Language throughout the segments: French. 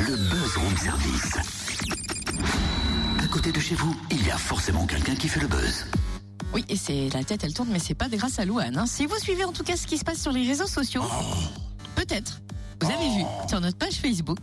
le buzz room service. À côté de chez vous, il y a forcément quelqu'un qui fait le buzz. Oui, et c'est la tête, elle tourne, mais c'est pas grâce à Louane. hein. Si vous suivez en tout cas ce qui se passe sur les réseaux sociaux, peut-être, vous avez vu sur notre page Facebook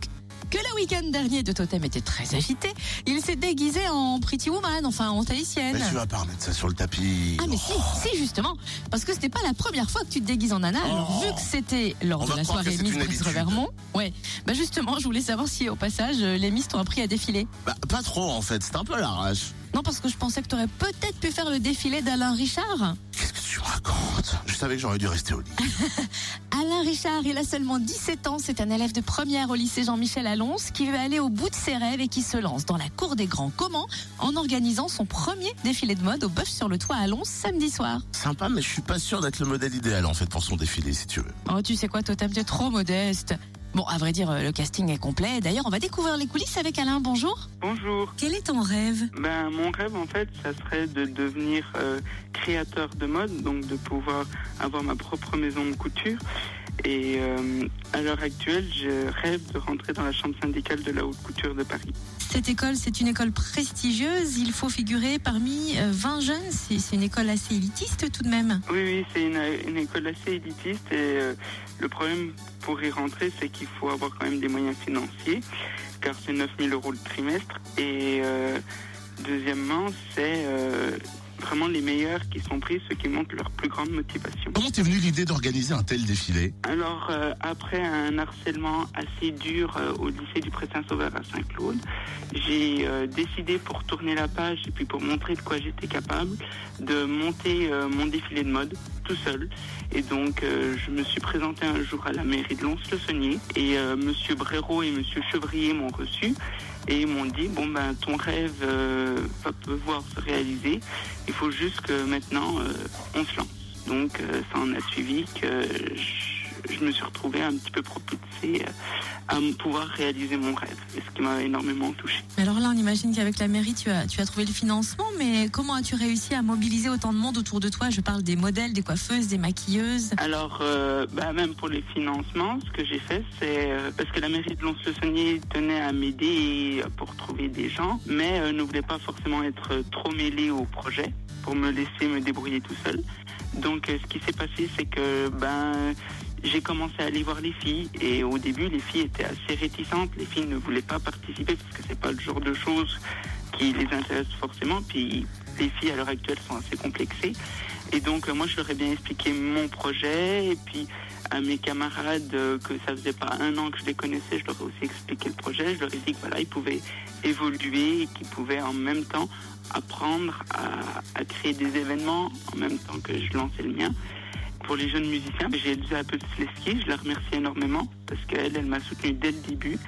que le week-end dernier de Totem était très agité. Il s'est déguisé en Pretty Woman, enfin en tahitienne. Mais tu vas pas remettre ça sur le tapis. Ah mais si, si justement, parce que c'était pas la première fois que tu te déguises en Nana. Alors Oh. vu que c'était lors On de la soirée Miss habitude. Revermont, ouais, bah justement, je voulais savoir si au passage euh, les Miss t'ont appris à défiler. Bah, pas trop en fait, c'est un peu à l'arrache. Non, parce que je pensais que tu aurais peut-être pu faire le défilé d'Alain Richard. Qu'est-ce que tu racontes? Je savais que j'aurais dû rester au lit. Alain Richard, il a seulement 17 ans, c'est un élève de première au lycée Jean-Michel Allons qui veut aller au bout de ses rêves et qui se lance dans la cour des grands. Comment En organisant son premier défilé de mode au bœuf sur le toit à Lons samedi soir. Sympa, mais je suis pas sûr d'être le modèle idéal en fait pour son défilé si tu veux. Oh, tu sais quoi, Totem, t'es trop modeste. Bon, à vrai dire, euh, le casting est complet. D'ailleurs, on va découvrir les coulisses avec Alain. Bonjour. Bonjour. Quel est ton rêve? Ben, mon rêve, en fait, ça serait de devenir euh, créateur de mode, donc de pouvoir avoir ma propre maison de couture. Et euh, à l'heure actuelle, je rêve de rentrer dans la chambre syndicale de la haute couture de Paris. Cette école, c'est une école prestigieuse. Il faut figurer parmi euh, 20 jeunes. C'est une école assez élitiste tout de même. Oui, oui, c'est une, une école assez élitiste et euh, le problème pour y rentrer, c'est qu'il faut avoir quand même des moyens financiers, car c'est 9000 euros le trimestre. Et euh, deuxièmement, c'est euh, vraiment les meilleurs qui sont pris, ceux qui montrent leur plus grande motivation. Comment t'es venue l'idée d'organiser un tel défilé? Alors, euh, après un harcèlement assez dur euh, au lycée du Pré-Saint-Sauveur à Saint-Claude, j'ai euh, décidé pour tourner la page et puis pour montrer de quoi j'étais capable, de monter mon défilé de mode tout seul. Et donc, je me suis présenté un jour à la mairie de Lons-le-Saunier et Monsieur Bréraud et Monsieur Chevrier m'ont reçu et ils m'ont dit bon ben ton rêve euh, va pouvoir se réaliser. Il faut juste que maintenant euh, on se lance. Donc euh, ça en a suivi que je, je me suis retrouvé un petit peu propulsé euh, à pouvoir réaliser mon rêve, ce qui m'a énormément touché. Mais alors là, on imagine qu'avec la mairie, tu as, tu as trouvé le financement, mais comment as-tu réussi à mobiliser autant de monde autour de toi? Je parle des modèles, des coiffeuses, des maquilleuses. Alors, euh, bah, même pour les financements, ce que j'ai fait, c'est euh, parce que la mairie de Lons-le-Saunier tenait à m'aider pour trouver des gens, mais euh, ne voulait pas forcément être trop mêlé au projet pour me laisser me débrouiller tout seul. Donc, ce qui s'est passé, c'est que ben j'ai commencé à aller voir les filles et au début, les filles étaient assez réticentes. Les filles ne voulaient pas participer parce que c'est pas le genre de choses qui les intéressent forcément. Puis les filles à l'heure actuelle sont assez complexées. Et donc, euh, moi, je leur ai bien expliqué mon projet. Et puis, à mes camarades, euh, que ça faisait pas un an que je les connaissais, je leur ai aussi expliqué le projet. Je leur ai dit que voilà, ils pouvaient évoluer et qu'ils pouvaient en même temps apprendre à, à créer des événements en même temps que je lançais le mien. Pour les jeunes musiciens, j'ai Elsa Apelsleski, je la remercie énormément parce qu'elle, elle m'a soutenue dès le début.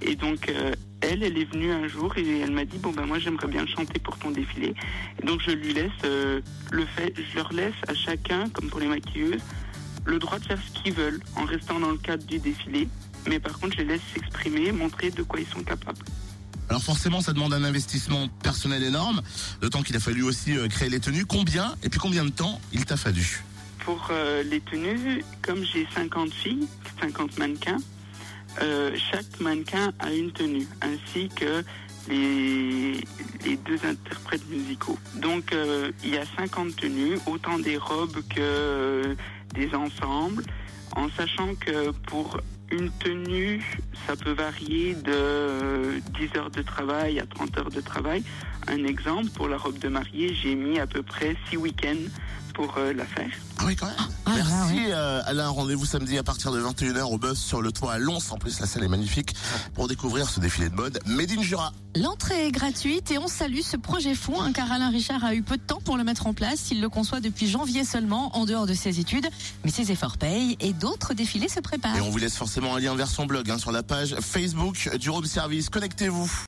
Et donc, euh, elle, elle est venue un jour et elle m'a dit bon ben moi j'aimerais bien chanter pour ton défilé. Et donc je lui laisse euh, le fait, je leur laisse à chacun, comme pour les maquilleuses, le droit de faire ce qu'ils veulent en restant dans le cadre du défilé. Mais par contre, je les laisse s'exprimer, montrer de quoi ils sont capables. Alors forcément, ça demande un investissement personnel énorme, d'autant qu'il a fallu aussi euh, créer les tenues. Combien et puis combien de temps il t'a fallu? Pour euh, les tenues, comme j'ai 50 filles, 50 mannequins, euh, chaque mannequin a une tenue, ainsi que les, deux interprètes musicaux. Donc euh, il y a 50 tenues, autant des robes que des ensembles, en sachant que pour une tenue, ça peut varier de euh, 10 heures de travail à 30 heures de travail. Un exemple, pour la robe de mariée, j'ai mis à peu près 6 week-ends pour euh, la faire. Ah oui, quand même. Ah, Merci là, ouais. euh, Alain. Rendez-vous samedi à partir de 21h au buzz sur le toit à Lons. En plus, la salle est magnifique pour découvrir ce défilé de mode Made in Jura. L'entrée est gratuite et on salue ce projet fond, hein, car Alain Richard a eu peu de temps pour le mettre en place. Il le conçoit depuis janvier seulement, en dehors de ses études. Mais ses efforts payent et d'autres défilés se préparent. Et on vous laisse forcément un lien vers son blog hein, sur la page Facebook du Room Service. Connectez-vous.